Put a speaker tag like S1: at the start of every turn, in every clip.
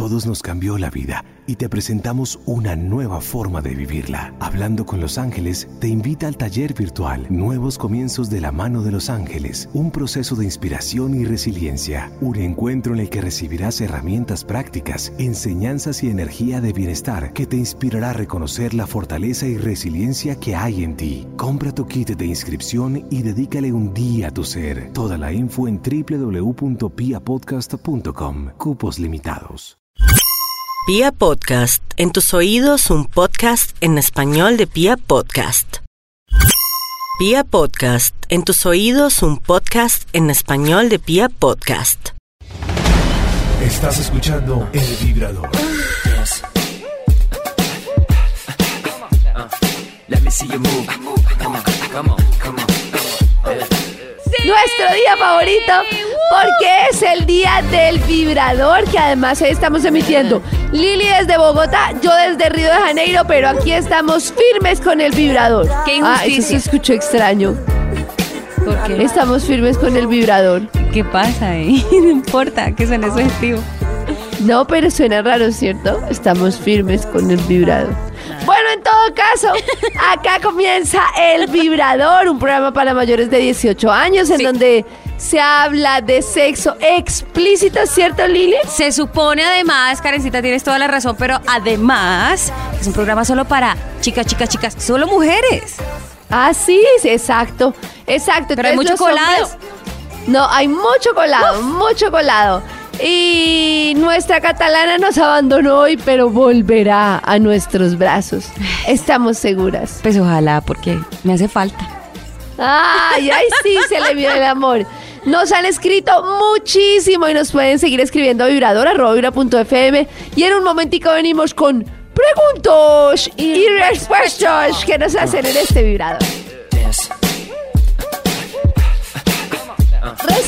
S1: todos nos cambió la vida y te presentamos una nueva forma de vivirla. Hablando con los ángeles te invita al taller virtual Nuevos Comienzos de la mano de los ángeles, un proceso de inspiración y resiliencia, un encuentro en el que recibirás herramientas prácticas, enseñanzas y energía de bienestar que te inspirará a reconocer la fortaleza y resiliencia que hay en ti. Compra tu kit de inscripción y dedícale un día a tu ser. Toda la info en www.piapodcast.com. Cupos limitados.
S2: Pia Podcast, en tus oídos un podcast en español de Pia Podcast. Pia Podcast, en tus oídos un podcast en español de Pia Podcast.
S1: Estás escuchando El Vibrador.
S3: Let me see you move. Come on, come on, come on.
S4: Nuestro día favorito porque es el día del vibrador que además hoy estamos emitiendo. Lili desde Bogotá, yo desde Río de Janeiro, pero aquí estamos firmes con el vibrador.
S5: Qué
S4: Ah, eso se
S5: injusticia.
S4: escuchó extraño.
S5: ¿Por qué?
S4: Estamos firmes con el vibrador.
S5: ¿Qué pasa ahí? No importa que suene sugestivo.
S4: No, pero suena raro, ¿cierto? Estamos firmes con el vibrador. Bueno, en todo caso, acá comienza El Vibrador, un programa para mayores de 18 años en
S5: Sí.
S4: donde se habla de sexo explícito, ¿cierto, Lili?
S5: Se supone además, Karencita, tienes toda la razón, pero además es un programa solo para chicas, chicas, chicas, solo mujeres.
S4: Ah, sí, exacto, exacto.
S5: Pero hay mucho colado.
S4: hombres- no, hay mucho colado, mucho colado. Y nuestra catalana nos abandonó hoy, pero volverá a nuestros brazos. Estamos seguras.
S5: Pues ojalá, porque me hace falta.
S4: Ay, ay, sí, se le vio el amor. Nos han escrito muchísimo y nos pueden seguir escribiendo a vibrador arroba y en un momentico venimos con preguntos y respuestas que nos hacen en este vibrador.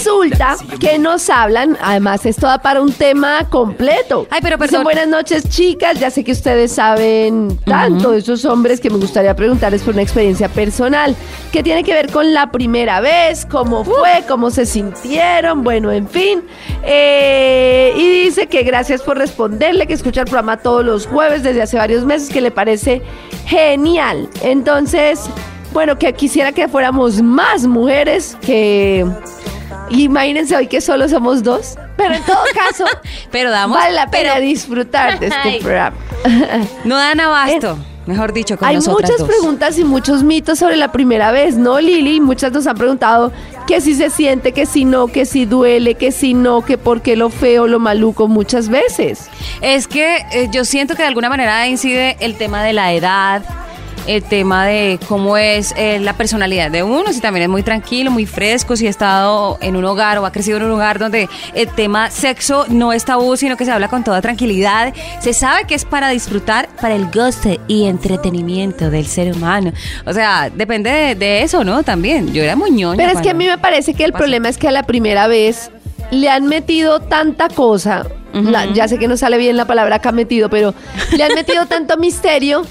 S4: Resulta que nos hablan, además esto da para un tema completo.
S5: Ay, pero
S4: Dicen,
S5: perdón.
S4: buenas noches, chicas. Ya sé que ustedes saben tanto de esos hombres que me gustaría preguntarles por una experiencia personal que tiene que ver con la primera vez, cómo fue, cómo se sintieron, bueno, en fin. Eh, y dice que gracias por responderle, que escucha el programa todos los jueves desde hace varios meses, que le parece genial. Entonces, bueno, que quisiera que fuéramos más mujeres, que imagínense hoy que solo somos dos, pero en todo caso,
S5: Pero damos.
S4: vale la pena
S5: pero
S4: disfrutar de este programa.
S5: no dan abasto. Mejor dicho, con
S4: Hay muchas
S5: dos.
S4: preguntas y muchos mitos sobre la primera vez, ¿no, Lili? Muchas nos han preguntado que si se siente, que si no, que si duele, que si no, que por qué lo feo, lo maluco muchas veces.
S5: Es que eh, yo siento que de alguna manera incide el tema de la edad, el tema de cómo es eh, la personalidad de uno, si también es muy tranquilo, muy fresco, si ha estado en un hogar o ha crecido en un hogar donde el tema sexo no es tabú, sino que se habla con toda tranquilidad. Se sabe que es para disfrutar, para el goce y entretenimiento del ser humano. O sea, depende de, de eso, ¿no? También. Yo era ñoña
S4: Pero es que a mí me parece que el
S5: pasa.
S4: problema es que a la primera vez le han metido tanta cosa, la- ya sé que no sale bien la palabra que ha metido, pero le han metido tanto misterio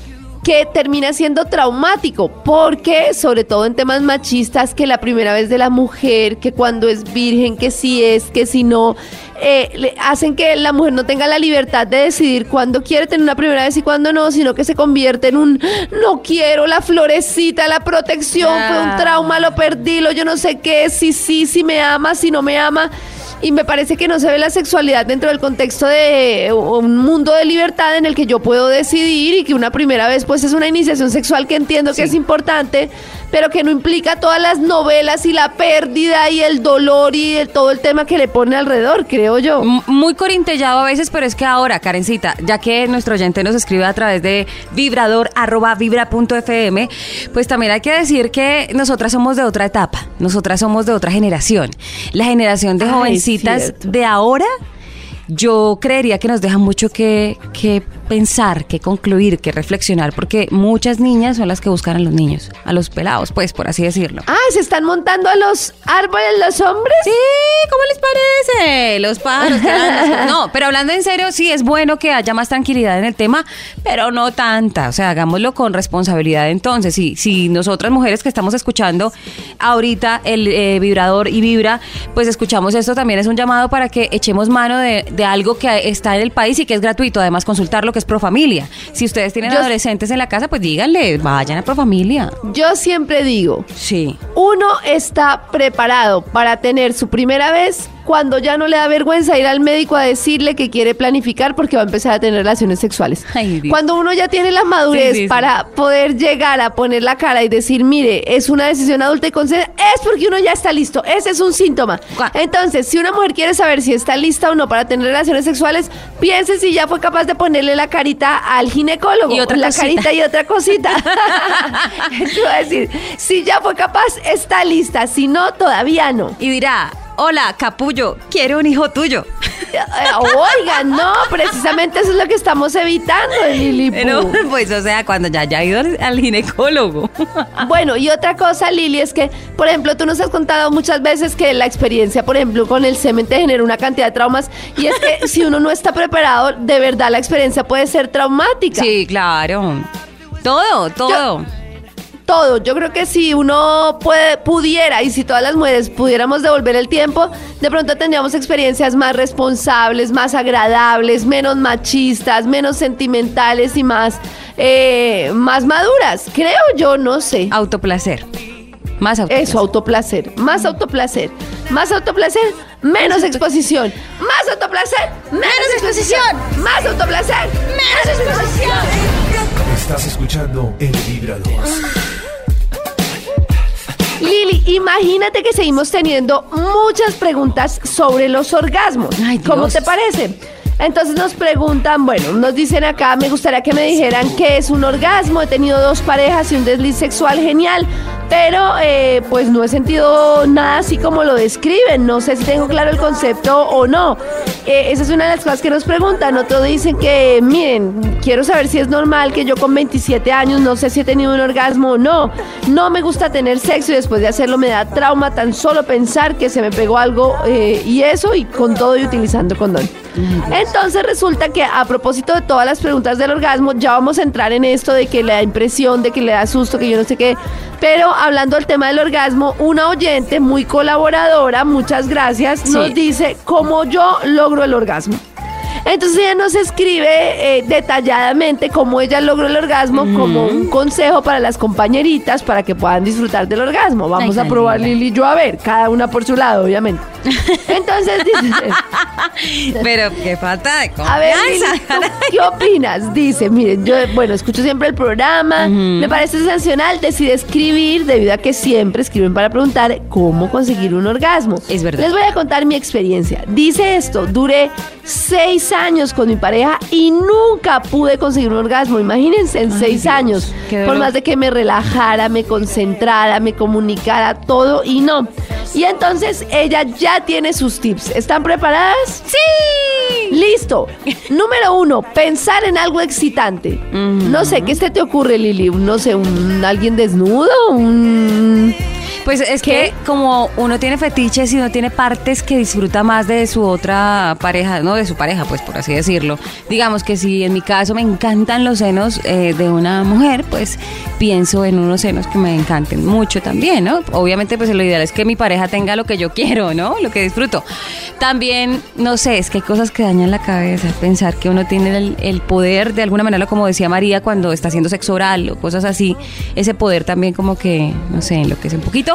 S4: que termina siendo traumático, porque sobre todo en temas machistas, que la primera vez de la mujer, que cuando es virgen, que si es, que si no, eh, le hacen que la mujer no tenga la libertad de decidir cuándo quiere tener una primera vez y cuándo no, sino que se convierte en un no quiero, la florecita, la protección, fue un
S5: Ah.
S4: trauma, lo perdí, lo yo no sé qué, si sí, si me ama, si no me ama. Y me parece que no se ve la sexualidad dentro del contexto de un mundo de libertad en el que yo puedo decidir y que una primera vez pues es una iniciación sexual que entiendo que es importante, pero que no implica todas las novelas y la pérdida y el dolor y el- todo el tema que le pone alrededor, creo yo.
S5: M- Muy corintellado a veces, pero es que ahora, Karencita, ya que nuestro oyente nos escribe a través de vibrador arroba vibra.fm, pues también hay que decir que nosotras somos de otra etapa, nosotras somos de otra generación. La generación de
S4: Ay,
S5: jovencitas de ahora, yo creería que nos deja mucho que, que pensar, que concluir, que reflexionar, porque muchas niñas son las que buscan a los niños, a los pelados, pues, por así decirlo.
S4: Ah, ¿se están montando a los árboles los hombres?
S5: Sí, ¿cómo les parece? Los pájaros. No, pero hablando en serio, sí es bueno que haya más tranquilidad en el tema, pero no tanta. O sea, hagámoslo con responsabilidad entonces. Si, si nosotras mujeres que estamos escuchando ahorita el eh, vibrador y vibra, pues escuchamos esto, también es un llamado para que echemos mano de, de algo que está en el país y que es gratuito. Además, consultar lo que es Profamilia. Si ustedes tienen
S4: Yo-
S5: adolescentes en la casa, pues díganle, vayan a Profamilia.
S4: Yo siempre digo,
S5: Sí.
S4: uno está preparado para tener su primera vez cuando ya no le da vergüenza ir al médico a decirle que quiere planificar porque va a empezar a tener relaciones sexuales.
S5: Ay,
S4: cuando uno ya tiene la madurez
S5: Sí, sí, sí.
S4: para poder llegar a poner la cara y decir, mire, es una decisión adulta y consciente, es porque uno ya está listo. Ese es un síntoma. Entonces, si una mujer quiere saber si está lista o no para tener relaciones sexuales, piense si ya fue capaz de ponerle la carita al ginecólogo.
S5: Y otra
S4: la
S5: cosita.
S4: carita y otra cosita. Iba a decir, si ya fue capaz, está lista. Si no, todavía no.
S5: Y dirá, hola, capullo, quiero un hijo tuyo.
S4: Eh, Oiga, no, precisamente eso es lo que estamos evitando, Lili.
S5: Pero,
S4: Pu.
S5: pues, o sea, cuando ya haya ido al, al ginecólogo.
S4: Bueno, y otra cosa, Lili, es que, por ejemplo, tú nos has contado muchas veces que la experiencia, por ejemplo, con el semen te genera una cantidad de traumas. Y es que si uno no está preparado, de verdad la experiencia puede ser traumática.
S5: Sí, claro. Todo, todo.
S4: Todo. Yo creo que si uno puede, pudiera y si todas las mujeres pudiéramos devolver el tiempo, de pronto tendríamos experiencias más responsables, más agradables, menos machistas, menos sentimentales y más, eh, más maduras. Creo yo, no sé.
S5: Autoplacer. Más autoplacer.
S4: Eso, autoplacer. Más autoplacer. Más autoplacer, menos exposición. Más autoplacer, menos exposición. Más autoplacer, menos exposición.
S1: Estás escuchando El Vibrador.
S4: Lili, imagínate que seguimos teniendo muchas preguntas sobre los orgasmos.
S5: Ay.
S4: ¿Cómo te parece? Entonces nos preguntan, bueno, nos dicen acá, me gustaría que me dijeran qué es un orgasmo. He tenido dos parejas y un desliz sexual genial, pero eh, pues no he sentido nada así como lo describen. No sé si tengo claro el concepto o no. Eh, esa es una de las cosas que nos preguntan. Otros dicen que, miren, quiero saber si es normal que yo con 27 años no sé si he tenido un orgasmo o no. No me gusta tener sexo y después de hacerlo me da trauma tan solo pensar que se me pegó algo eh, y eso y con todo y utilizando condón. Entonces resulta que a propósito de todas las preguntas del orgasmo, ya vamos a entrar en esto de que le da impresión, de que le da susto, que yo no sé qué. Pero hablando del tema del orgasmo, una oyente muy colaboradora, muchas gracias,
S5: Sí.
S4: nos dice cómo yo logro el orgasmo. Entonces ella nos escribe eh, detalladamente cómo ella logró el orgasmo como un consejo para las compañeritas para que puedan disfrutar del orgasmo. Vamos
S5: Ay,
S4: a probar
S5: linda.
S4: Lili y yo a ver, cada una por su lado, obviamente. Entonces dice...
S5: Pero qué falta de
S4: A ver, Lili,
S5: confianza.
S4: ¿tú ¿qué opinas? Dice, miren, yo, bueno, escucho siempre el programa, me parece sensacional, decidí escribir debido a que siempre escriben para preguntar cómo conseguir un orgasmo.
S5: Es verdad.
S4: Les voy a contar mi experiencia. Dice esto, duré seis años con mi pareja y nunca pude conseguir un orgasmo. Imagínense, en seis
S5: Dios,
S4: años. Por más de que me relajara, me concentrara, me comunicara, todo y no. Y entonces ella ya tiene sus tips. ¿Están preparadas?
S5: Sí.
S4: Listo. Número uno, pensar en algo excitante. No sé, ¿qué se te ocurre, Lili? No sé, un alguien desnudo, un
S5: Pues es
S4: ¿Qué?
S5: que como uno tiene fetiches y uno tiene partes que disfruta más de su otra pareja, no de su pareja, pues por así decirlo. Digamos que si en mi caso me encantan los senos eh, de una mujer, pues pienso en unos senos que me encanten mucho también, ¿no? Obviamente pues lo ideal es que mi pareja tenga lo que yo quiero, ¿no? Lo que disfruto. También, no sé, es que hay cosas que dañan la cabeza, pensar que uno tiene el, el poder, de alguna manera, como decía María, cuando está haciendo sexo oral o cosas así, ese poder también como que, no sé, enloquece un poquito.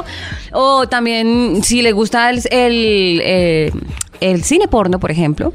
S5: O también, si le gusta el, eh, el cine porno, por ejemplo,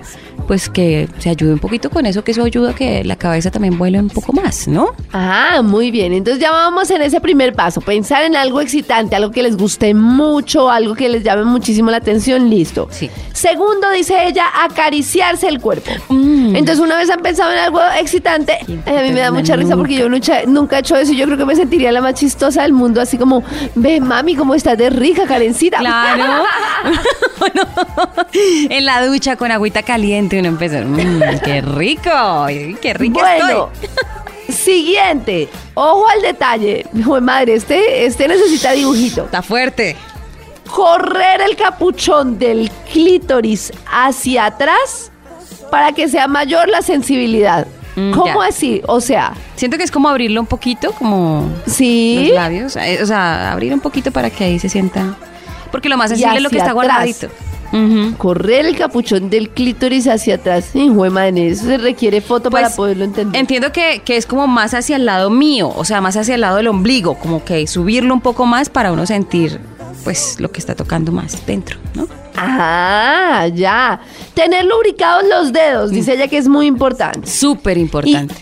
S5: pues que se ayude un poquito con eso, que eso ayuda a que la cabeza también vuele un poco más, ¿no?
S4: Ah, muy bien. Entonces ya vamos en ese primer paso. Pensar en algo excitante, algo que les guste mucho, algo que les llame muchísimo la atención. Listo.
S5: Sí.
S4: Segundo, dice ella, acariciarse el cuerpo. Entonces una vez han pensado en algo excitante, ay, a mí me da mucha risa porque yo nunca, nunca he hecho eso. y Yo creo que me sentiría la más chistosa del mundo, así como, ve mami, cómo estás de rica, Karencita.
S5: Claro. en la ducha con agüita caliente uno empieza, "Mm, qué rico, qué rico
S4: Bueno,
S5: estoy.
S4: siguiente. Ojo al detalle. Hijo de madre, este, este necesita dibujito.
S5: Está fuerte.
S4: Correr el capuchón del clítoris hacia atrás para que sea mayor la sensibilidad.
S5: Mm,
S4: ¿Cómo
S5: ya.
S4: así? O sea,
S5: Siento que es como abrirlo un poquito, como
S4: sí.
S5: los labios, eh, o sea, abrir un poquito para que ahí se sienta. Porque lo más sensible es lo que está guardadito.
S4: Correr el capuchón del clítoris hacia atrás. Hijo de madre, eso se requiere foto
S5: Pues,
S4: para poderlo entender.
S5: Entiendo que, que es como más hacia el lado mío, o sea, más hacia el lado del ombligo, como que subirlo un poco más para uno sentir, pues, lo que está tocando más dentro, ¿no?
S4: Ah, ya. Tener lubricados los dedos, dice ella que es muy importante.
S5: Súper importante.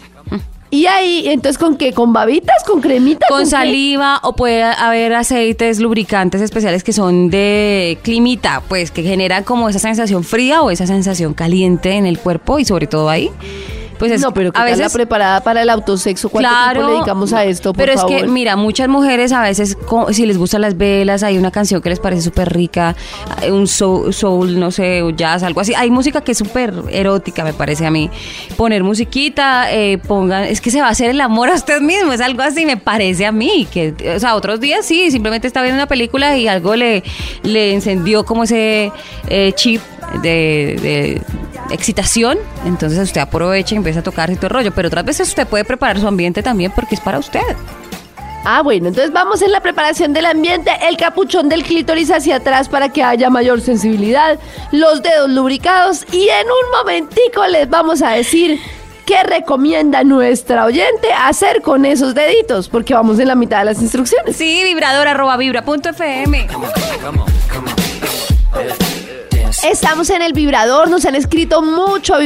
S4: Y ahí, entonces, ¿con qué? ¿Con babitas? ¿Con cremitas?
S5: Con saliva o puede haber aceites lubricantes especiales que son de climita, pues que generan como esa sensación fría o esa sensación caliente en el cuerpo y sobre todo ahí. Pues es,
S4: no, pero ¿qué
S5: a veces
S4: preparada para el autosexo? ¿Cuánto tiempo le dedicamos a esto, por
S5: pero es que, mira, muchas mujeres a veces, si les gustan las velas, hay una canción que les parece súper rica, eh, un soul, soul, no sé, o jazz, algo así. Hay música que es súper erótica, me parece a mí. Poner musiquita, eh, pongan, es que se va a hacer el amor a usted mismo, es algo así, me parece a mí. que O sea, otros días sí, simplemente está viendo una película y algo le, le encendió como ese eh, chip de, de excitación, entonces usted aprovecha y empieza a tocar y todo el rollo, pero otras veces usted puede preparar su ambiente también porque es para usted.
S4: Ah, bueno, entonces vamos en la preparación del ambiente, el capuchón del clítoris hacia atrás para que haya mayor sensibilidad, los dedos lubricados y en un momentico les vamos a decir qué recomienda nuestra oyente hacer con esos deditos, porque vamos en la mitad de las instrucciones.
S5: Sí, vibrador arroba vibra punto fm.
S4: Estamos en el vibrador, nos han escrito mucho a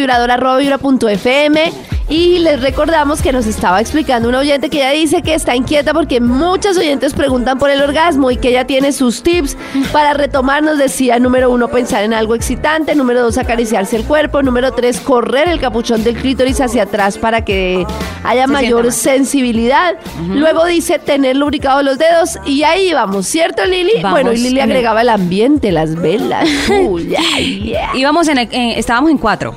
S4: y les recordamos que nos estaba explicando una oyente que ella dice que está inquieta porque muchas oyentes preguntan por el orgasmo y que ella tiene sus tips para retomar. Nos decía, número uno, pensar en algo excitante, número dos, acariciarse el cuerpo, número tres, correr el capuchón del clítoris hacia atrás para que haya
S5: Se
S4: mayor sensibilidad. Luego dice tener lubricados los dedos y ahí vamos, ¿cierto Lili?
S5: Vamos
S4: bueno, y Lili agregaba el ambiente, las velas.
S5: Íbamos en, el- en- estábamos en cuatro.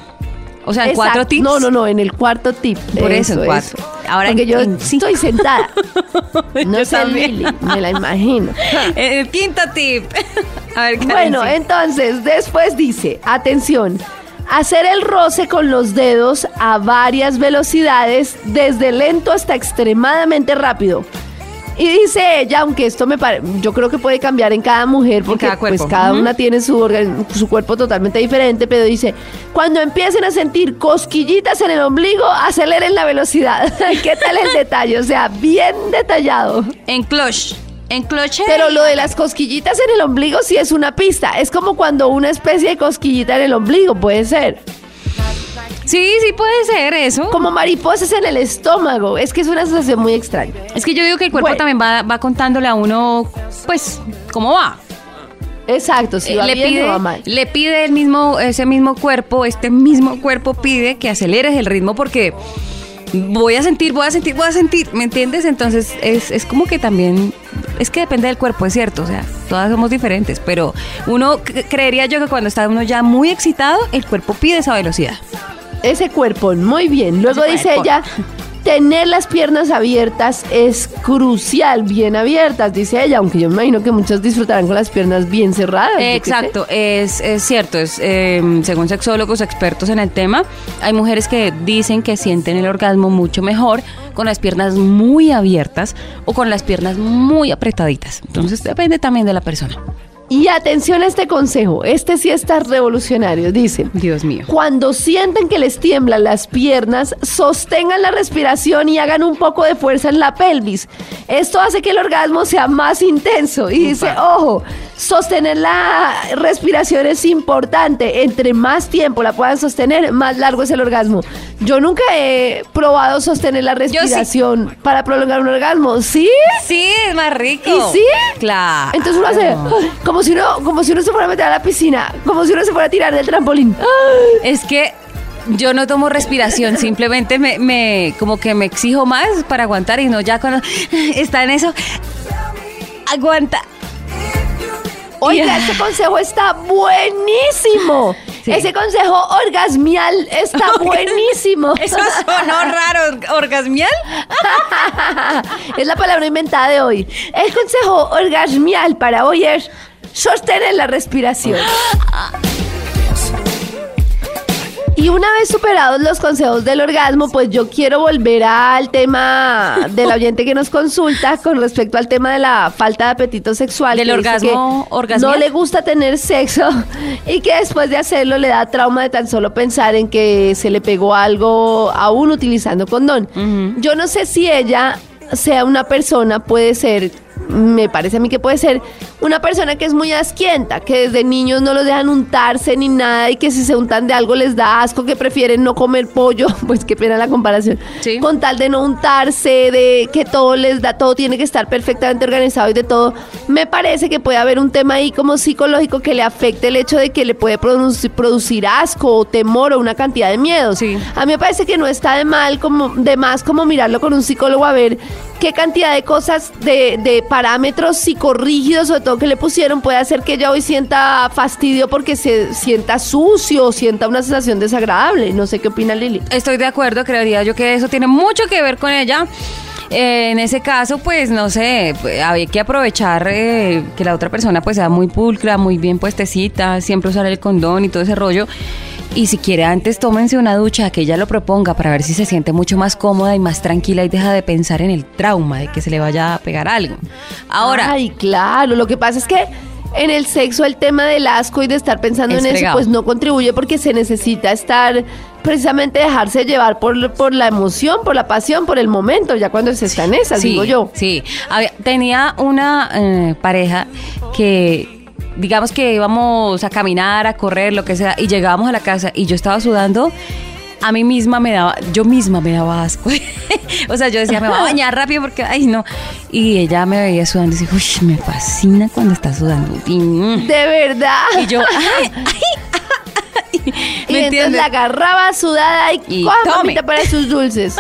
S5: O sea, en
S4: Exacto.
S5: cuatro tips.
S4: No, no, no, en el cuarto tip.
S5: Por eso, en cuatro. Ahora
S4: Porque
S5: en-
S4: yo
S5: en cinco.
S4: estoy sentada. No
S5: Yo
S4: sé. Lili, me la imagino.
S5: El quinto tip. A ver,
S4: Bueno,
S5: Karencita.
S4: entonces, después dice, atención, hacer el roce con los dedos a varias velocidades, desde lento hasta extremadamente rápido. Y dice ella, aunque esto me parece, yo creo que puede cambiar en cada mujer, porque
S5: cada
S4: pues cada una tiene su, su cuerpo totalmente diferente, pero dice, cuando empiecen a sentir cosquillitas en el ombligo, aceleren la velocidad. ¿Qué tal el detalle? O sea, bien detallado.
S5: En clutch. En clutch.
S4: Pero lo de las cosquillitas en el ombligo sí es una pista. Es como cuando una especie de cosquillita en el ombligo puede ser.
S5: Sí, sí puede ser eso.
S4: Como mariposas en el estómago. Es que es una sensación muy extraña.
S5: Es que yo digo que el cuerpo
S4: Bueno.
S5: también va, va contándole a uno, pues, cómo va.
S4: Exacto, si
S5: Eh,
S4: va
S5: le
S4: bien
S5: pide,
S4: o va mal.
S5: le pide el mismo, ese mismo cuerpo, este mismo cuerpo pide que aceleres el ritmo porque voy a sentir, voy a sentir, voy a sentir, ¿me entiendes? Entonces es, es como que también, es que depende del cuerpo, es cierto, o sea, todas somos diferentes, pero uno creería yo que cuando está uno ya muy excitado, el cuerpo pide esa velocidad.
S4: Ese cuerpo, muy bien. Luego
S5: Ese
S4: dice
S5: cuerpo.
S4: ella, tener las piernas abiertas es crucial, bien abiertas, dice ella, aunque yo me imagino que muchos disfrutarán con las piernas bien cerradas.
S5: Exacto, es, es cierto, es eh, según sexólogos expertos en el tema, hay mujeres que dicen que sienten el orgasmo mucho mejor con las piernas muy abiertas o con las piernas muy apretaditas. Entonces depende también de la persona.
S4: Y atención a este consejo, este sí está revolucionario, dice.
S5: Dios mío.
S4: Cuando sienten que les tiemblan las piernas, sostengan la respiración y hagan un poco de fuerza en la pelvis. Esto hace que el orgasmo sea más intenso. Y dice, ojo, sostener la respiración es importante. Entre más tiempo la puedan sostener, más largo es el orgasmo. Yo nunca he probado sostener la
S5: sí.
S4: respiración para prolongar un orgasmo. ¿Sí?
S5: Sí, es más rico.
S4: ¿Y sí?
S5: Claro.
S4: Entonces uno hace como si uno, como si uno se fuera a meter a la piscina, como si uno se fuera a tirar del trampolín.
S5: Es que yo no tomo respiración, simplemente me, me como que me exijo más para aguantar y no ya cuando está en eso, aguanta.
S4: Oiga, ese consejo está buenísimo.
S5: Sí.
S4: Ese consejo orgasmial está buenísimo.
S5: Eso sonó raro, orgasmial.
S4: es la palabra inventada de hoy. El consejo orgasmial para hoy es sostener la respiración. Y una vez superados los consejos del orgasmo, pues yo quiero volver al tema del oyente que nos consulta con respecto al tema de la falta de apetito sexual.
S5: ¿Del orgasmo
S4: que
S5: orgasmial?
S4: No le gusta tener sexo y que después de hacerlo le da trauma de tan solo pensar en que se le pegó algo aún utilizando condón. Yo no sé si ella sea una persona, puede ser, me parece a mí que puede ser una persona que es muy asquienta, que desde niños no los dejan untarse ni nada y que si se untan de algo les da asco, que prefieren no comer pollo, pues qué pena la comparación,
S5: Sí.
S4: con tal de no untarse, de que todo les da, todo tiene que estar perfectamente organizado y de todo. Me parece que puede haber un tema ahí como psicológico que le afecte el hecho de que le puede producir, producir asco o temor o una cantidad de miedos.
S5: Sí.
S4: A mí me parece que no está de mal como de más como mirarlo con un psicólogo a ver qué cantidad de cosas de, de parámetros psicorrígidos sobre todo que le pusieron puede hacer que ella hoy sienta fastidio porque se sienta sucio sienta una sensación desagradable. No sé qué opina Lili.
S5: Estoy de acuerdo, creería yo que eso tiene mucho que ver con ella. Eh, en ese caso, pues no sé, pues, había que aprovechar eh, que la otra persona pues sea muy pulcra, muy bien puestecita, siempre usar el condón y todo ese rollo. Y si quiere antes tómense una ducha, que ella lo proponga para ver si se siente mucho más cómoda y más tranquila y deja de pensar en el trauma de que se le vaya a pegar algo. Ahora,
S4: Ay, claro. Lo que pasa es que en el sexo el tema del asco y de estar pensando
S5: Es
S4: en eso, pues no contribuye porque se necesita estar precisamente dejarse llevar por, por la emoción, por la pasión, por el momento, ya cuando se está en esas,
S5: sí,
S4: digo yo.
S5: Sí, Había- tenía una eh, pareja que, digamos que íbamos a caminar, a correr, lo que sea, y llegábamos a la casa y yo estaba sudando. A mí misma me daba, yo misma me daba asco. o sea, yo decía, me voy a bañar rápido porque, ay, no. Y ella me veía sudando y decía, uy, me fascina cuando está sudando. Y, mm.
S4: De verdad.
S5: Y yo, ay, ay,
S4: Y
S5: ¿me
S4: entonces la agarraba sudada y,
S5: Y
S4: mamita para sus dulces.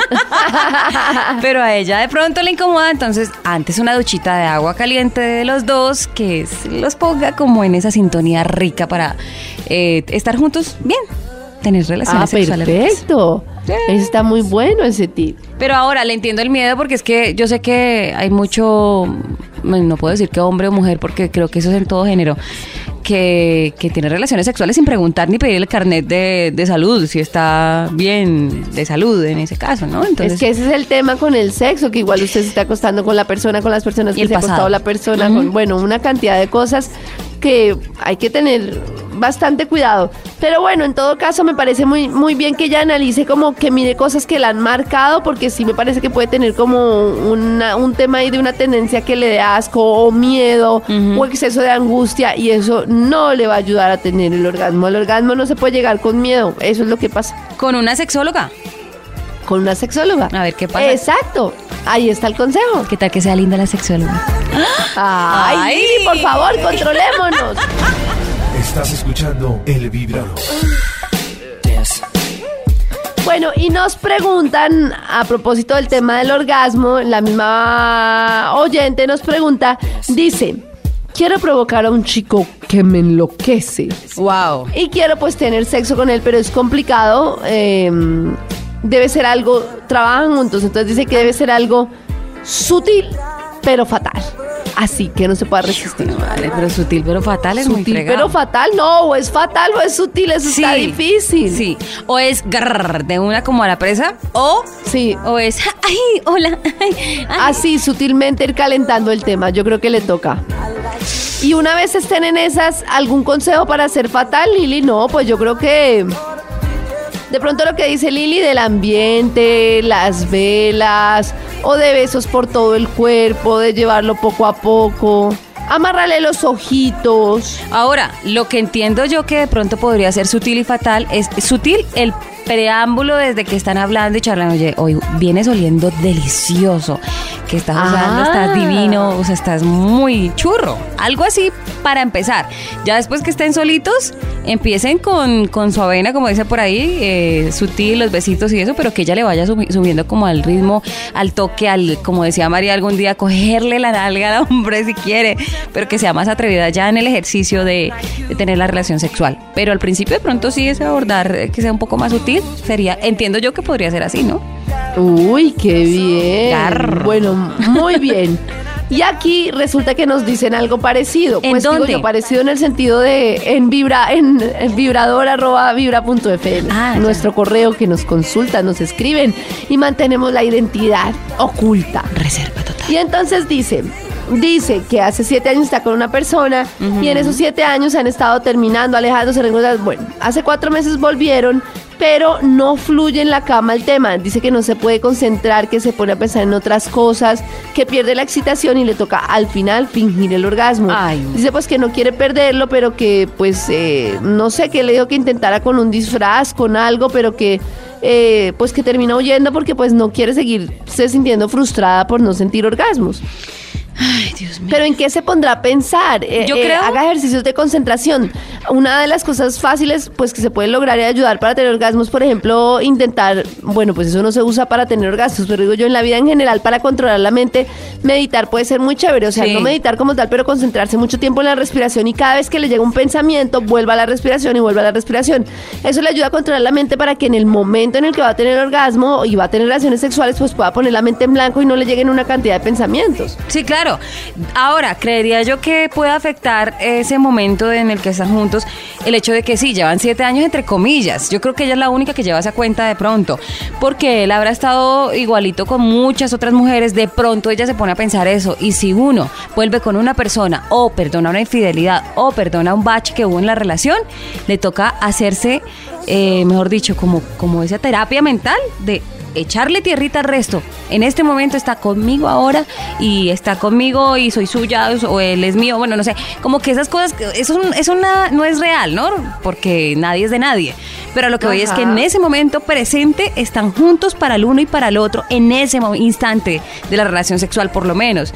S5: Pero a ella de pronto le incomoda, entonces antes una duchita de agua caliente de los dos que los ponga como en esa sintonía rica para eh, estar juntos bien, tener relaciones
S4: ah,
S5: sexuales.
S4: perfecto. Está muy bueno ese tip.
S5: Pero ahora le entiendo el miedo porque es que yo sé que hay mucho, no puedo decir que hombre o mujer porque creo que eso es en todo género, que, que tiene relaciones sexuales sin preguntar ni pedir el carnet de, de salud, si está bien de salud en ese caso, ¿no? Entonces,
S4: es que ese es el tema con el sexo, que igual usted se está acostando con la persona, con las personas
S5: Y
S4: que
S5: el
S4: se ha
S5: pasado.
S4: acostado la persona, con, bueno, una cantidad de cosas que hay que tener bastante cuidado. Pero bueno, en todo caso me parece muy, muy bien que ella analice como que mire cosas que la han marcado, porque sí me parece que puede tener como una- un tema ahí de una tendencia que le dé asco o miedo o exceso de angustia y eso no le va a ayudar a tener el orgasmo. El orgasmo no se puede llegar con miedo, eso es lo que pasa
S5: con una sexóloga,
S4: con una sexóloga.
S5: A ver, ¿qué pasa?
S4: Exacto. Ahí está el consejo.
S5: ¿qué tal que sea linda la sexóloga?
S4: Ay,
S5: Ay.
S4: Lili, por favor, controlémonos.
S1: Estás escuchando El Vibrador.
S3: Yes.
S4: Bueno, y nos preguntan, a propósito del tema del orgasmo, la misma oyente nos pregunta, dice, quiero provocar a un chico que me enloquece.
S5: Wow.
S4: Y quiero pues tener sexo con él, pero es complicado. eh, debe ser algo, trabajan juntos, entonces dice que debe ser algo sutil, pero fatal. Así que no se puede resistir.
S5: Vale, pero sutil, pero fatal es muy
S4: Sutil, pero fatal, no, o es fatal o es sutil, eso está difícil.
S5: Sí, o es grrr, de una como a la presa, o,
S4: Sí.
S5: o es, ay, hola, ay, ay.
S4: Así, sutilmente ir calentando el tema, yo creo que le toca. Y una vez estén en esas, ¿algún consejo para hacer fatal, Lili? No, pues yo creo que... De pronto lo que dice Lili del ambiente, las velas, o de besos por todo el cuerpo, de llevarlo poco a poco, amarrarle los ojitos.
S5: Ahora, lo que entiendo yo que de pronto podría ser sutil y fatal es sutil el preámbulo desde que están hablando y charlando, oye, hoy vienes oliendo delicioso, que estás usando,
S4: Ah.
S5: estás divino, o sea, estás muy churro. Algo así para empezar. Ya después que estén solitos, empiecen con, con su avena, como dice por ahí, eh, sutil, los besitos y eso, pero que ella le vaya subi- subiendo como al ritmo, al toque, al, como decía María algún día, cogerle la nalga al hombre si quiere, pero que sea más atrevida ya en el ejercicio de, de tener la relación sexual. Pero al principio de pronto sí es abordar eh, que sea un poco más sutil, sería, entiendo yo que podría ser así, ¿no?
S4: Uy, qué bien.
S5: Garr.
S4: Bueno, muy bien. Y aquí resulta que nos dicen algo parecido.
S5: ¿En
S4: pues digo
S5: dónde?
S4: yo, parecido en el sentido de en vibra, en, en vibrador arroba vibra.fm.
S5: Ah,
S4: nuestro correo que nos consultan, nos escriben y mantenemos la identidad oculta.
S5: Reserva total.
S4: Y entonces dice, dice que hace siete años está con una persona y en esos siete años han estado terminando, alejándose. Bueno, hace cuatro meses volvieron, pero no fluye en la cama el tema. Dice que no se puede concentrar, que se pone a pensar en otras cosas, que pierde la excitación y le toca al final fingir el orgasmo.
S5: Ay.
S4: Dice pues que no quiere perderlo, pero que pues eh, no sé, que le dijo que intentara con un disfraz, con algo, pero que eh, pues que termina huyendo porque pues no quiere seguirse sintiendo frustrada por no sentir orgasmos.
S5: Ay, Dios mío.
S4: Pero ¿en qué se pondrá a pensar? Eh,
S5: Yo
S4: eh,
S5: creo-
S4: Haga ejercicios de concentración. Una de las cosas fáciles pues que se pueden lograr y ayudar para tener orgasmos, por ejemplo, intentar, bueno, pues eso no se usa para tener orgasmos, pero digo yo en la vida en general para controlar la mente, meditar puede ser muy chévere. O sea,
S5: Sí.
S4: no meditar como tal, pero concentrarse mucho tiempo en la respiración y cada vez que le llega un pensamiento, vuelva a la respiración y vuelva a la respiración. Eso le ayuda a controlar la mente para que en el momento en el que va a tener orgasmo y va a tener relaciones sexuales, pues pueda poner la mente en blanco y no le lleguen una cantidad de pensamientos.
S5: Sí, claro. Ahora, creería yo que puede afectar ese momento en el que están juntos el hecho de que sí, llevan siete años entre comillas. Yo creo que ella es la única que lleva esa cuenta de pronto, porque él habrá estado igualito con muchas otras mujeres. De pronto ella se pone a pensar eso. Y si uno vuelve con una persona o perdona una infidelidad o perdona un bache que hubo en la relación, le toca hacerse, eh, mejor dicho, como, como esa terapia mental de echarle tierrita al resto. En este momento está conmigo ahora y está conmigo y soy suya o él es mío. Bueno, no sé, como que esas cosas, eso, es una- no es real, ¿no? Porque nadie es de nadie. Pero lo que voy es que en ese momento presente están juntos para el uno y para el otro, en ese instante de la relación sexual, por lo menos.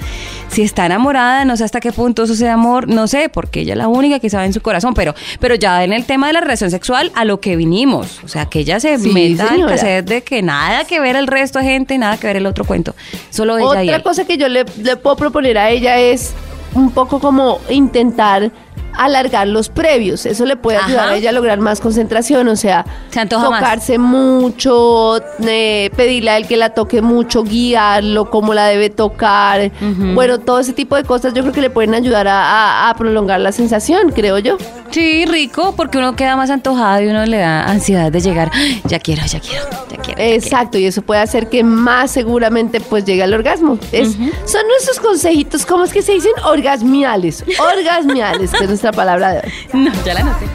S5: Si está enamorada, no sé hasta qué punto eso sea amor, no sé, porque ella es la única que sabe en su corazón, pero, pero ya en el tema de la relación sexual, a lo que vinimos. O sea, que ella se
S4: Sí,
S5: meta
S4: señora.
S5: cassette de que nada que ver el resto de gente, nada que ver el otro cuento. Solo ella y
S4: Otra
S5: él.
S4: cosa que yo le, le puedo proponer a ella es un poco como intentar alargar los previos. Eso le puede ayudar
S5: Ajá.
S4: a ella a lograr más concentración, o sea,
S5: Se más.
S4: tocarse mucho, eh, pedirle a él que la toque mucho, guiarlo, cómo la debe tocar. Bueno, todo ese tipo de cosas yo creo que le pueden ayudar a, a- a prolongar la sensación, creo yo.
S5: Sí, rico, porque uno queda más antojado y uno le da ansiedad de llegar. "Ay, Ya quiero, ya quiero, ya quiero. ya quiero".
S4: Exacto, y eso puede hacer que más seguramente pues llegue al orgasmo. Es, Son nuestros consejitos, ¿cómo es que se dicen? Orgasmiales. Orgasmiales, que nuestra palabra de hoy.
S5: No, ya la noté.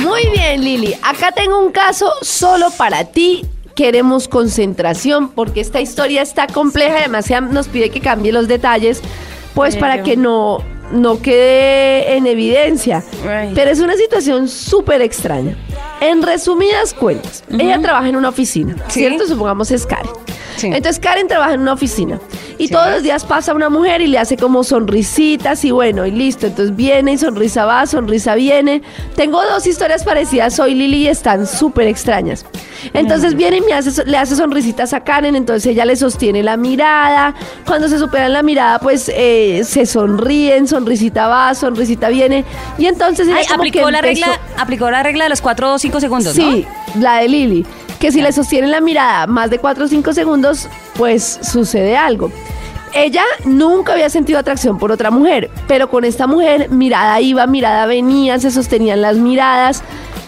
S4: Muy bien, Lili. Acá tengo un caso solo para ti. Queremos concentración porque esta historia está compleja y además nos pide que cambie los detalles, pues para que no, no quede en evidencia. Pero es una situación súper extraña. En resumidas cuentas, ella trabaja en una oficina,
S5: Sí.
S4: ¿cierto? Supongamos es Karen.
S5: Sí.
S4: Entonces Karen trabaja en una oficina y
S5: Sí.
S4: todos los días pasa una mujer y le hace como sonrisitas y bueno, y listo. Entonces viene y sonrisa va, sonrisa viene. Tengo dos historias parecidas, soy Lili y están súper extrañas. Entonces viene y me hace, le hace sonrisitas a Karen, entonces ella le sostiene la mirada. Cuando se superan la mirada, pues eh, se sonríen, sonrisita va, sonrisita viene. Y entonces ella
S5: Ay,
S4: como
S5: aplicó
S4: que
S5: la
S4: empezó-
S5: regla, aplicó la regla de los 4 o 5 segundos, ¿no?
S4: Sí, la de Lili. Que si le sostienen la mirada más de 4 o 5 segundos, pues sucede algo. Ella nunca había sentido atracción por otra mujer, pero con esta mujer mirada iba, mirada venía, se sostenían las miradas.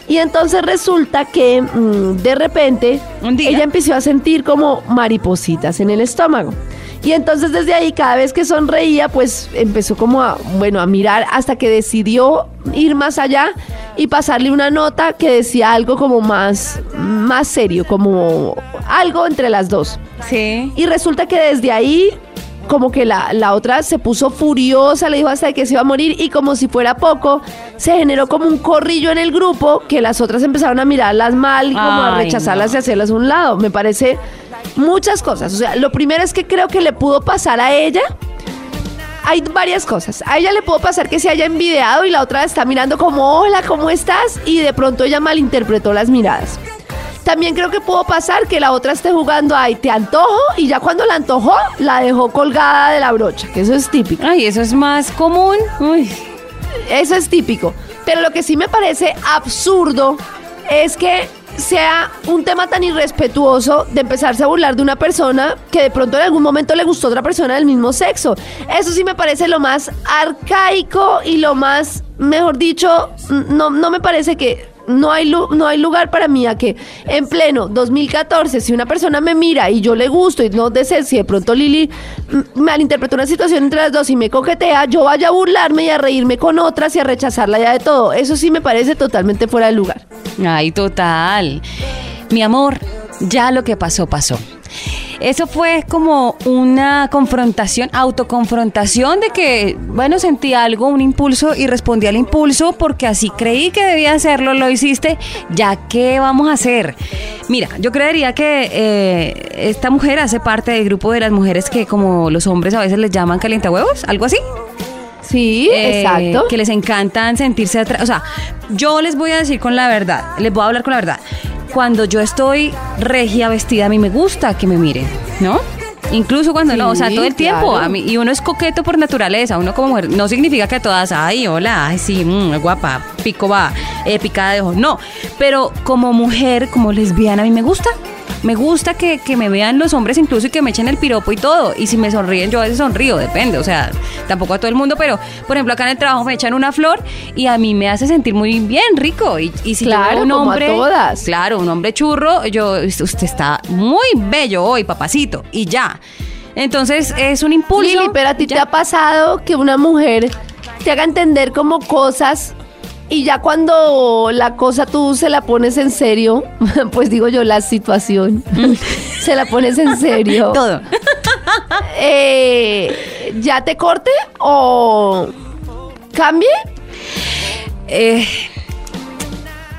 S4: Y entonces resulta que mm, de repente ella empezó a sentir como maripositas en el estómago. Y entonces desde ahí cada vez que sonreía pues empezó como a, bueno, a mirar hasta que decidió ir más allá y pasarle una nota que decía algo como más, más serio, como algo entre las dos.
S5: Sí.
S4: Y resulta que desde ahí como que la, la otra se puso furiosa, le dijo hasta que se iba a morir y como si fuera poco, se generó como un corrillo en el grupo que las otras empezaron a mirarlas mal, como a rechazarlas
S5: no.
S4: y hacerlas a un lado. Me parece muchas cosas. O sea, lo primero es que creo que le pudo pasar a ella. Hay varias cosas. A ella le pudo pasar que se haya envidiado y la otra está mirando como, hola, ¿cómo estás? Y de pronto ella malinterpretó las miradas. También creo que pudo pasar que la otra esté jugando, ay, te antojo, y ya cuando la antojó, la dejó colgada de la brocha, que eso es típico.
S5: Ay, eso es más común. Uy.
S4: Eso es típico. Pero lo que sí me parece absurdo es que sea un tema tan irrespetuoso de empezarse a burlar de una persona que de pronto en algún momento le gustó a otra persona del mismo sexo. Eso sí me parece lo más arcaico y lo más, mejor dicho, no, no me parece que no hay, no hay lugar para mí a que en pleno 2014, si una persona me mira y yo le gusto y no de ser, si de pronto Lili malinterpretó una situación entre las dos y me coquetea, yo vaya a burlarme y a reírme con otras y a rechazarla ya de todo. Eso sí me parece totalmente fuera de lugar.
S5: Ay, total. Mi amor, ya lo que pasó, pasó. Eso fue como una confrontación, autoconfrontación de que, bueno, sentí algo, un impulso y respondí al impulso porque así creí que debía hacerlo, lo hiciste, ya qué vamos a hacer. Mira, yo creería que eh, esta mujer hace parte del grupo de las mujeres que como los hombres a veces les llaman calientahuevos, algo así.
S4: Sí,
S5: Eh,
S4: exacto.
S5: Que les encantan sentirse atrás. O sea, yo les voy a decir con la verdad, les voy a hablar con la verdad. Cuando yo estoy regia vestida, a mí me gusta que me miren, ¿no? Incluso cuando no, o sea, todo el tiempo.
S4: claro.
S5: A mí, y uno es coqueto por naturaleza, uno como mujer. No significa que todas, ay, hola, ay, sí, mm, guapa, pico va, eh, picada de ojos. No, pero como mujer, como lesbiana, a mí me gusta. Me gusta que, que me vean los hombres incluso y que me echen el piropo y todo. Y si me sonríen, yo a veces sonrío, depende. O sea, tampoco a todo el mundo, pero por ejemplo acá en el trabajo me echan una flor y a mí me hace sentir muy bien, rico. Y, y si yo
S4: Claro,
S5: veo un
S4: como a
S5: hombre...
S4: todas.
S5: Claro, un hombre churro, yo, usted está muy bello hoy, papacito. Y ya. Entonces es un impulso.
S4: Lili, pero a ti te
S5: ya.
S4: ha pasado que una mujer te haga entender como cosas y ya cuando la cosa tú se la pones en serio, pues digo yo la situación, se la pones en serio,
S5: Todo.
S4: eh, ¿ya te corte o cambie?
S5: Eh,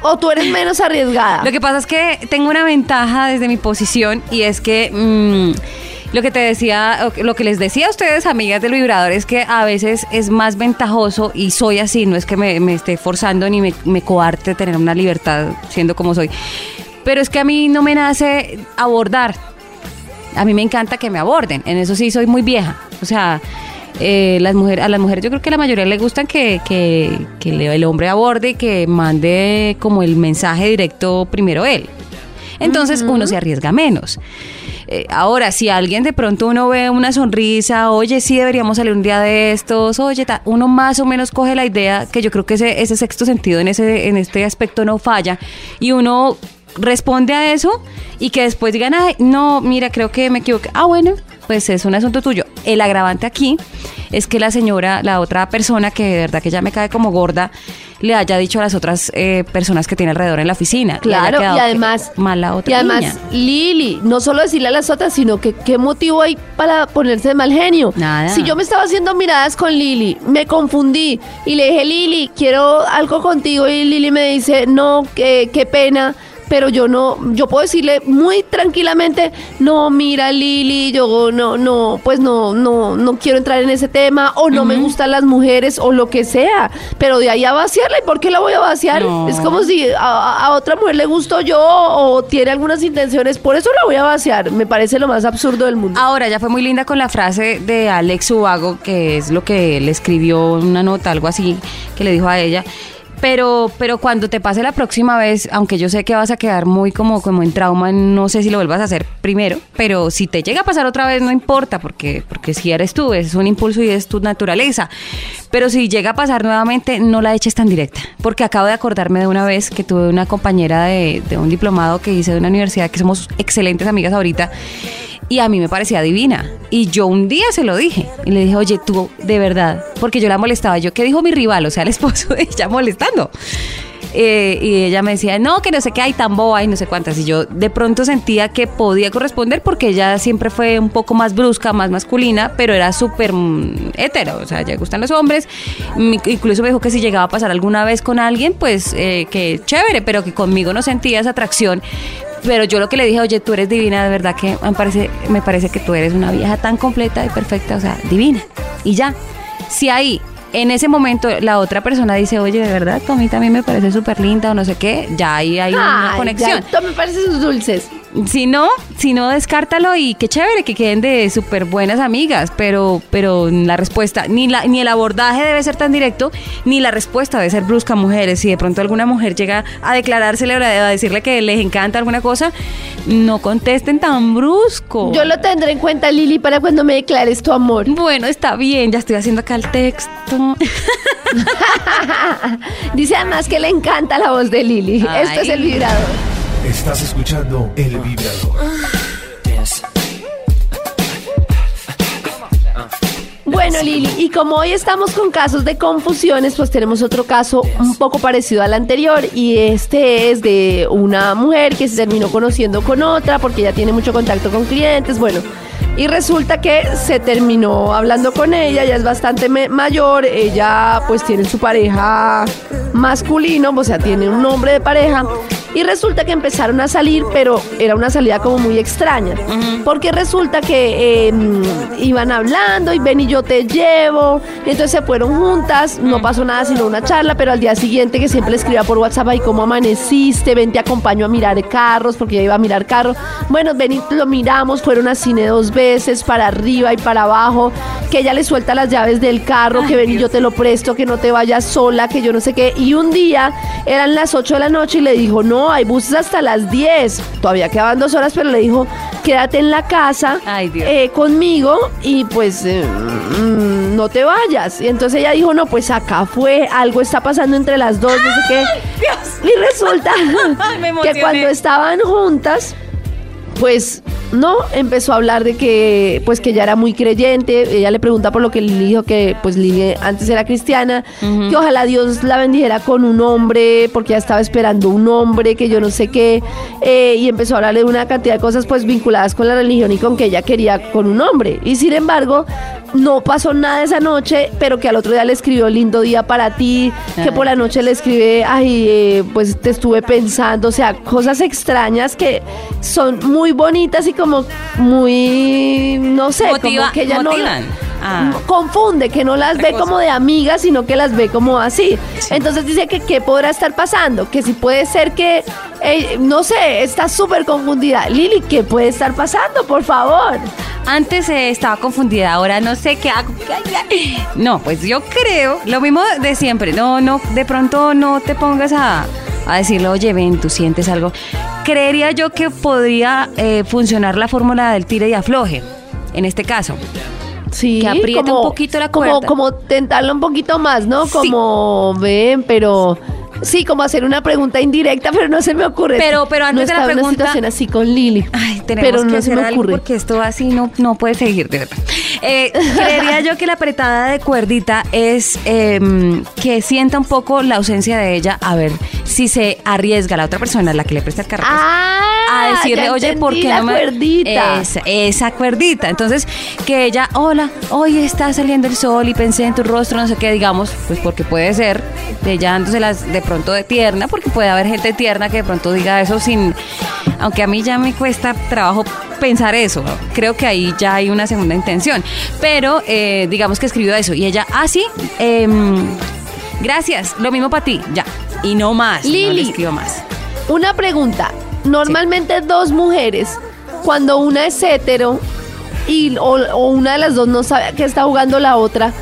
S4: ¿O tú eres menos arriesgada?
S5: Lo que pasa es que tengo una ventaja desde mi posición y es que mm, lo que te decía, lo que les decía a ustedes, amigas del vibrador, es que a veces es más ventajoso y soy así, no es que me, me esté forzando ni me, me coarte tener una libertad siendo como soy. Pero es que a mí no me nace abordar. A mí me encanta que me aborden. En eso sí soy muy vieja. O sea, eh, las mujeres, a las mujeres yo creo que la mayoría le gustan que, que, que el hombre aborde y que mande como el mensaje directo primero él. Entonces uno se arriesga menos. Eh, ahora, si alguien de pronto uno ve una sonrisa, oye, sí deberíamos salir un día de estos, oye, uno más o menos coge la idea, que yo creo que ese, ese sexto sentido en, ese, en este aspecto no falla, y uno responde a eso y que después digan, ay, no, mira, creo que me equivoqué. Ah, bueno, pues es un asunto tuyo. El agravante aquí es que la señora, la otra persona que de verdad que ya me cae como gorda, le haya dicho a las otras eh, personas que tiene alrededor en la oficina.
S4: Claro, y además,
S5: mal la otra
S4: y además,
S5: niña.
S4: Lili, no solo decirle a las otras, sino que qué motivo hay para ponerse de mal genio.
S5: Nada.
S4: Si yo me estaba haciendo miradas con Lili, me confundí y le dije, Lili, quiero algo contigo, y Lili me dice, no, qué, qué pena. Pero yo no, yo puedo decirle muy tranquilamente, no, mira Lili, yo no, no, pues no, no, no quiero entrar en ese tema, o no me gustan las mujeres, o lo que sea. Pero de ahí a vaciarla, ¿y por qué la voy a vaciar?
S5: No.
S4: Es como si a, a otra mujer le gusto yo o tiene algunas intenciones, por eso la voy a vaciar. Me parece lo más absurdo del mundo.
S5: Ahora, ya fue muy linda con la frase de Alex Ubago, que es lo que le escribió una nota, algo así, que le dijo a ella. Pero, pero cuando te pase la próxima vez, aunque yo sé que vas a quedar muy como, como en trauma, no sé si lo vuelvas a hacer primero, pero si te llega a pasar otra vez, no importa, porque, porque si eres tú, es un impulso y es tu naturaleza. Pero si llega a pasar nuevamente, no la eches tan directa, porque acabo de acordarme de una vez que tuve una compañera de, de un diplomado que hice de una universidad, que somos excelentes amigas ahorita, y a mí me parecía divina. Y yo un día se lo dije. Y le dije, oye, tú, de verdad, porque yo la molestaba. Yo, ¿qué dijo mi rival? O sea, el esposo de ella molestando. Eh, y ella me decía, no, que no sé qué hay tan boba y no sé cuántas. Y yo de pronto sentía que podía corresponder porque ella siempre fue un poco más brusca, más masculina, pero era súper mm, hetero. O sea, ya gustan los hombres. Mm, Incluso me dijo que si llegaba a pasar alguna vez con alguien, pues eh, que chévere, pero que conmigo no sentía esa atracción. Pero yo lo que le dije, oye, tú eres divina, de verdad que me parece, me parece que tú eres una vieja tan completa y perfecta, o sea, divina. Y ya. Si ahí, en ese momento, la otra persona dice, oye, de verdad, tú a mí también me parece súper linda o no sé qué, ya ahí hay una
S4: Ay,
S5: conexión.
S4: ya, tú me pareces sus dulces.
S5: Si no, si no, descártalo y qué chévere que queden de súper buenas amigas, pero, pero la respuesta, ni, la, ni el abordaje debe ser tan directo, ni la respuesta debe ser brusca mujeres. Si de pronto alguna mujer llega a declarársele o a decirle que les encanta alguna cosa, no contesten tan brusco.
S4: Yo lo tendré en cuenta, Lili, para cuando me declares tu amor.
S5: Bueno, está bien, ya estoy haciendo acá el texto.
S4: Dice además que le encanta la voz de Lili.
S5: Ay.
S4: Esto es el vibrador.
S1: Estás escuchando El Vibrador.
S4: Bueno, Lili, y como hoy estamos con casos de confusiones, pues tenemos otro caso un poco parecido al anterior y este es de una mujer que se terminó conociendo con otra porque ella tiene mucho contacto con clientes, bueno, y resulta que se terminó hablando con ella, ella es bastante mayor, ella pues tiene su pareja masculino, o sea, tiene un nombre de pareja. Y resulta que empezaron a salir, pero era una salida como muy extraña. Porque resulta que eh, iban hablando y ven y yo te llevo. Y entonces se fueron juntas, no pasó nada sino una charla, pero al día siguiente que siempre le escribía por WhatsApp, ay, ¿cómo amaneciste? Ven, te acompaño a mirar carros, porque ella iba a mirar carros. Bueno, ven y lo miramos, fueron a cine dos veces, para arriba y para abajo, que ella le suelta las llaves del carro, que ven y yo te lo presto, que no te vayas sola, que yo no sé qué. Y un día eran las 8 de la noche y le dijo, no, hay buses hasta las 10. Todavía quedaban dos horas, pero le dijo, quédate en la casa
S5: Ay, Dios.
S4: eh, conmigo y pues eh, mm, no te vayas. Y entonces ella dijo, no, pues acá fue, algo está pasando entre las dos, no sé qué. Y resulta
S5: Ay,
S4: que cuando estaban juntas, pues no, empezó a hablar de que pues que ella era muy creyente, ella le pregunta por lo que Lili dijo que pues Lili antes era cristiana, que ojalá Dios la bendijera con un hombre, porque ella estaba esperando un hombre, que yo no sé qué, eh, y empezó a hablarle de una cantidad de cosas pues vinculadas con la religión y con que ella quería con un hombre, y sin embargo no pasó nada esa noche, pero que al otro día le escribió lindo día para ti, que por la noche le escribe, ay, eh, pues te estuve pensando, o sea, cosas extrañas que son muy bonitas y como muy, no sé,
S5: Motiva-
S4: como que ella
S5: motivan.
S4: no
S5: Ah.
S4: confunde, que no las
S5: Otra
S4: ve
S5: cosa.
S4: como de amigas, sino que las ve como así. Entonces dice que qué podrá estar pasando, que si puede ser que, eh, no sé, está súper confundida. Lili, ¿qué puede estar pasando? Por favor.
S5: Antes eh, estaba confundida, ahora no sé qué hago. No, pues yo creo, lo mismo de siempre, no, no, de pronto no te pongas a, a decirle, oye, ven, tú sientes algo. Creería yo que podría eh, funcionar la fórmula del tire y afloje, en este caso.
S4: Sí,
S5: Que apriete un poquito la
S4: como,
S5: cuerda.
S4: como tentarlo un poquito más, ¿no?
S5: Sí.
S4: Como ven, pero sí, como hacer una pregunta indirecta, pero no se me ocurre.
S5: Pero- pero antes
S4: no
S5: de la
S4: en una
S5: pregunta-
S4: situación así con Lili.
S5: Ay, tenemos
S4: pero
S5: que
S4: no se
S5: hacer
S4: me
S5: algo
S4: ocurre.
S5: porque esto así no, no puede seguir, de verdad. Eh, creería yo que la apretada de cuerdita es em, que sienta un poco la ausencia de ella, a ver si se arriesga la otra persona, la que le presta el carro. pues,
S4: Ah,
S5: a decirle,
S4: ya
S5: oye, ¿por qué
S4: la
S5: no me
S4: cuerdita.
S5: Esa, esa cuerdita. Entonces, que ella, hola, hoy está saliendo el sol y pensé en tu rostro, no sé qué, digamos, pues porque puede ser, ella dándoselas de pronto de tierna, porque puede haber gente tierna que de pronto diga eso sin, aunque a mí ya me cuesta trabajo pensar eso, ¿no? creo que ahí ya hay una segunda intención, pero eh, digamos que escribió eso y ella, ah, sí, em, gracias, lo mismo para ti, ya, y no más, no le
S4: Lili.
S5: escribo más.
S4: Una pregunta. Normalmente dos mujeres, cuando una es hetero y, o, una de las dos no sabe a qué está jugando la otra,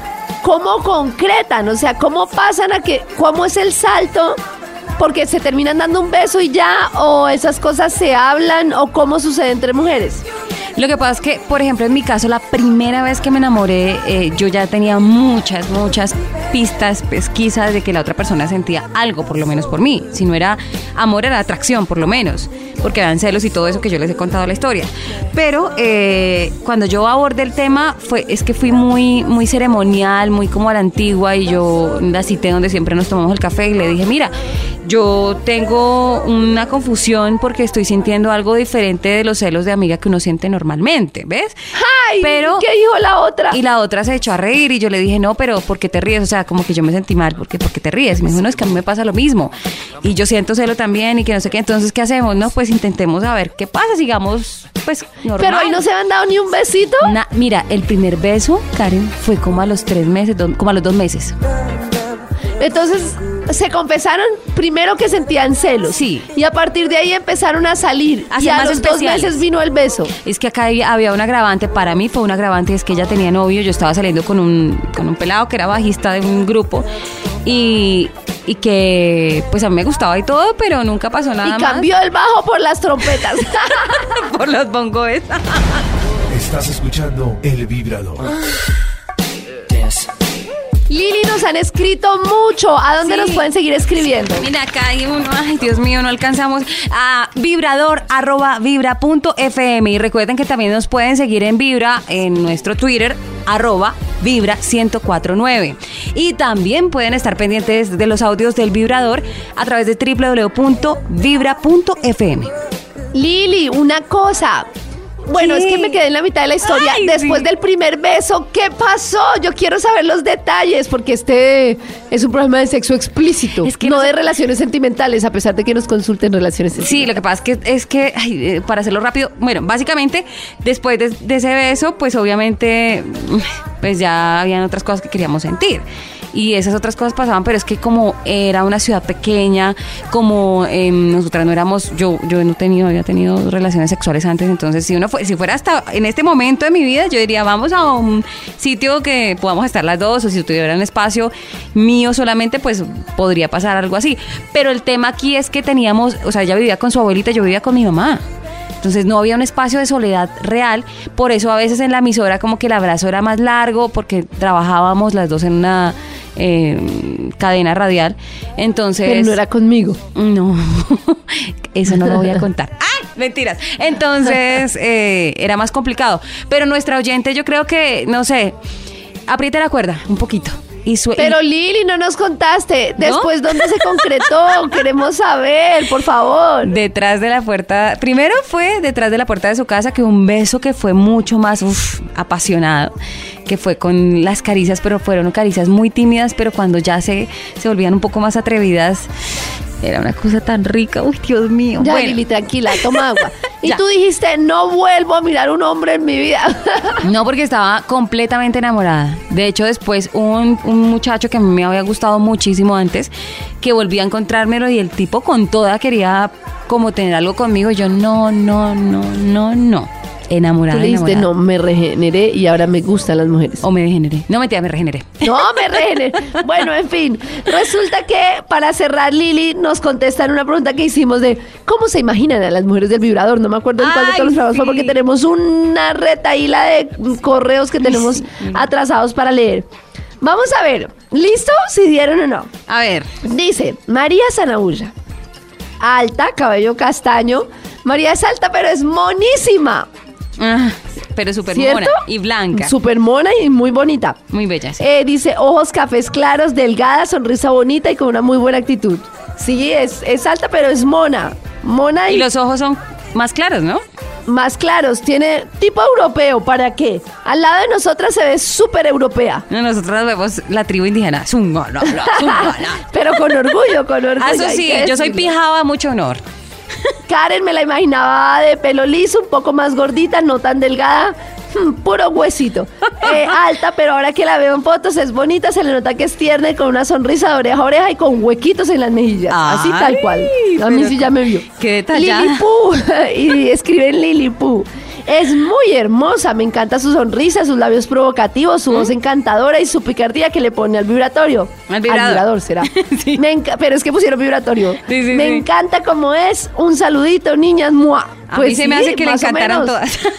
S4: ¿cómo concretan? O sea, ¿cómo pasan a que, cómo es el salto? Porque se terminan dando un beso y ya, o esas cosas se hablan, o cómo sucede entre mujeres.
S5: Lo que pasa es que, por ejemplo, en mi caso, la primera vez que me enamoré, eh, yo ya tenía muchas, muchas pistas, pesquisas de que la otra persona sentía algo, por lo menos por mí. Si no era amor, era atracción, por lo menos. Porque eran celos y todo eso que yo les he contado la historia. Pero eh, cuando yo abordé el tema, fue, es que fui muy, muy ceremonial, muy como a la antigua, y yo la cité donde siempre nos tomamos el café y le dije, mira, yo tengo una confusión porque estoy sintiendo algo diferente de los celos de amiga que uno siente normalmente, ¿ves?
S4: ¡Ay!
S5: Pero-
S4: ¿Qué dijo la otra?
S5: Y la otra se echó a reír y yo le dije, no, pero ¿por qué te ríes? O sea, como que yo me sentí mal, porque ¿por qué te ríes? Y me dijo, no, es que a mí me pasa lo mismo. Y yo siento celo también y que no sé qué. Entonces, ¿qué hacemos? No, pues intentemos a ver qué pasa, sigamos, pues, normal.
S4: Pero ahí no se han dado ni un besito.
S5: Na- mira, el primer beso, Karen, fue como a los tres meses, do- como a los dos meses.
S4: Entonces se confesaron primero que sentían celos.
S5: Sí.
S4: Y a partir de ahí empezaron a salir.
S5: A
S4: y a
S5: más
S4: los dos meses vino el beso.
S5: Es que acá había- un agravante, para mí fue un agravante, es que ella tenía novio, yo estaba saliendo con un, con un pelado que era bajista de un grupo y, y que pues a mí me gustaba y todo, pero nunca pasó nada
S4: y
S5: más
S4: cambió el bajo por las trompetas.
S5: por los bongos.
S1: Estás escuchando El Vibrador.
S4: Lili, nos han escrito mucho. ¿A dónde
S5: Sí.
S4: nos pueden seguir escribiendo?
S5: Mira, acá hay uno, ay Dios mío, no alcanzamos a vibrador arroba vibra punto fm y recuerden que también nos pueden seguir en Vibra en nuestro Twitter arroba vibra 1049 y también pueden estar pendientes de los audios del vibrador a través de www.vibra.fm.
S4: Lili, una cosa. Bueno, es que me quedé en la mitad de la historia.
S5: Ay,
S4: Después
S5: sí.
S4: del primer beso, ¿qué pasó? Yo quiero saber los detalles porque este es un programa de sexo explícito,
S5: Es que
S4: no
S5: no
S4: de relaciones sentimentales, a pesar de que nos consulten relaciones
S5: Sí,
S4: sentimentales.
S5: lo que pasa es que, es que ay, eh, para hacerlo rápido, bueno, básicamente después de, de ese beso, pues obviamente, pues ya habían otras cosas que queríamos sentir. Y esas otras cosas pasaban, pero es que como era una ciudad pequeña, como em, nosotras no éramos, yo, yo no tenía, había tenido relaciones sexuales antes, entonces si uno si fuera hasta en este momento de mi vida, yo diría, vamos a un sitio que podamos estar las dos, o si tuviera un espacio mío solamente, pues podría pasar algo así. Pero el tema aquí es que teníamos, o sea, ella vivía con su abuelita, yo vivía con mi mamá. Entonces no había un espacio de soledad real, por eso a veces en la emisora como que el abrazo era más largo, porque trabajábamos las dos en una eh, cadena radial. Entonces...
S4: Pero no era conmigo.
S5: No, eso no lo voy a contar. ¡Ay! Mentiras. Entonces, eh, era más complicado. Pero nuestra oyente, yo creo que, no sé, apriete la cuerda un poquito. Y
S4: Pero Lili, no nos contaste. Después, ¿dónde se concretó? Queremos saber, por favor.
S5: detrás de la puerta, primero fue detrás de la puerta de su casa que un beso que fue mucho más uf, apasionado, que fue con las caricias, pero fueron caricias muy tímidas, pero cuando ya se, se volvían un poco más atrevidas, era una cosa tan rica, uy Dios mío.
S4: Ya,
S5: Bueno.
S4: Lili, tranquila, toma agua. Y
S5: Ya.
S4: tú dijiste, no vuelvo a mirar un hombre en mi vida.
S5: No, porque estaba completamente enamorada. De hecho, después un, un muchacho que me había gustado muchísimo antes, que volví a encontrármelo y el tipo con toda quería como tener algo conmigo. Y yo, no, no, no, no, no. Enamorada,
S4: Tú le dijiste,
S5: enamorada.
S4: no, me regeneré y ahora me gustan las mujeres.
S5: O me degeneré. No, mentira, me regeneré.
S4: No, me regeneré. Bueno, en fin, resulta que para cerrar, Lili nos contestan una pregunta que hicimos de cómo se imaginan a las mujeres del vibrador. No me acuerdo en cuál de todos los
S5: sí.
S4: porque tenemos una retaíla de correos que tenemos atrasados para leer. Vamos a ver, ¿listo? Si dieron o no.
S5: A ver.
S4: Dice María Zanahulla. Alta, cabello castaño. María es alta, pero es monísima.
S5: Ah, pero súper mona y blanca.
S4: Súper mona y muy bonita.
S5: Muy bella. sí.
S4: Eh, dice ojos cafés claros, delgada, sonrisa bonita y con una muy buena actitud. Sí, es, es alta, pero es mona. Mona y,
S5: Y los ojos son más claros, ¿no?
S4: más claros. Tiene tipo europeo. ¿Para qué? Al lado de nosotras se ve súper europea.
S5: No, Nosotros vemos la tribu indígena.
S4: Pero con orgullo, con orgullo.
S5: Ah, Eso sí, yo soy pijaba mucho honor.
S4: Karen me la imaginaba de pelo liso, un poco más gordita, no tan delgada, hmm, puro huesito. Eh, alta, pero ahora que la veo en fotos es bonita, se le nota que es tierna y con una sonrisa de oreja a oreja y con huequitos en las mejillas. Así tal cual. A mí sí ya me vio.
S5: qué detallada.
S4: Lili Poo. y escriben Lili Poo. Es muy hermosa, me encanta su sonrisa, sus labios provocativos, su voz encantadora y su picardía que le pone al vibratorio.
S5: Al vibrador.
S4: vibrador será.
S5: Sí.
S4: Me pero es que pusieron vibratorio.
S5: Sí, sí,
S4: me encanta como es. Un saludito, niñas. ¡mua!
S5: A mí se me
S4: Pues
S5: hace que le encantaron todas.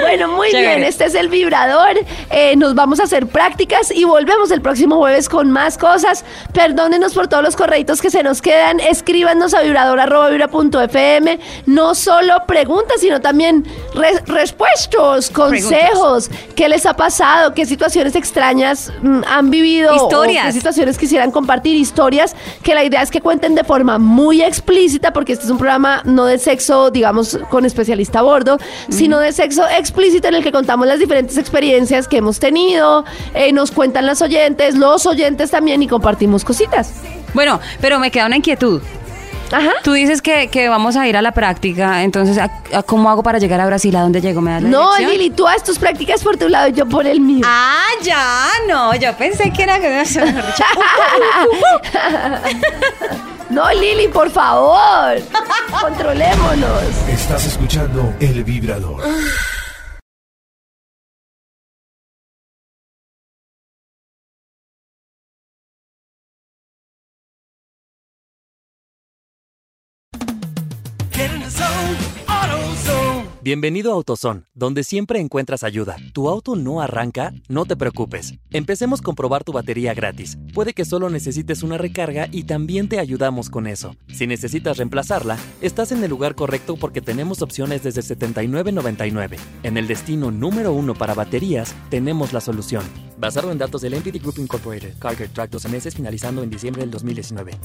S4: Bueno, muy
S5: Chévere.
S4: bien, este es el vibrador. Eh, nos vamos a hacer prácticas y volvemos el próximo jueves con más cosas. Perdónenos por todos los correitos que se nos quedan. Escríbanos a vibrador.vibra.fm. No solo preguntas, sino también re- respuestos, consejos. ¿Qué les ha pasado? ¿Qué situaciones extrañas mm, han vivido?
S5: Historias.
S4: ¿O ¿Qué situaciones quisieran compartir? Historias que la idea es que cuenten de forma muy explícita, porque este es un programa no de sexo, digamos, con especialista a bordo, sino de sexo explícito en el que contamos las diferentes experiencias que hemos tenido, eh, nos cuentan las oyentes, los oyentes también y compartimos cositas.
S5: Bueno, pero me queda una inquietud.
S4: Ajá.
S5: Tú dices que, que vamos a ir a la práctica, entonces, ¿a, a cómo hago para llegar a Brasil? ¿A dónde llego? ¿Me das la
S4: No,
S5: dirección?
S4: Lili, tú haz tus prácticas por tu lado y yo por el mío.
S5: Ah, ya, no, yo pensé que era...
S4: No, Lili, por favor. Controlémonos.
S1: Estás escuchando El Vibrador.
S6: Bienvenido a AutoZone, donde siempre encuentras ayuda. ¿Tu auto no arranca? No te preocupes. Empecemos con probar tu batería gratis. Puede que solo necesites una recarga y también te ayudamos con eso. Si necesitas reemplazarla, estás en el lugar correcto porque tenemos opciones desde $79.99. En el destino número uno para baterías, tenemos la solución. Basado en datos del NPD Group Incorporated, Carger Track 12 meses finalizando en diciembre del 2019.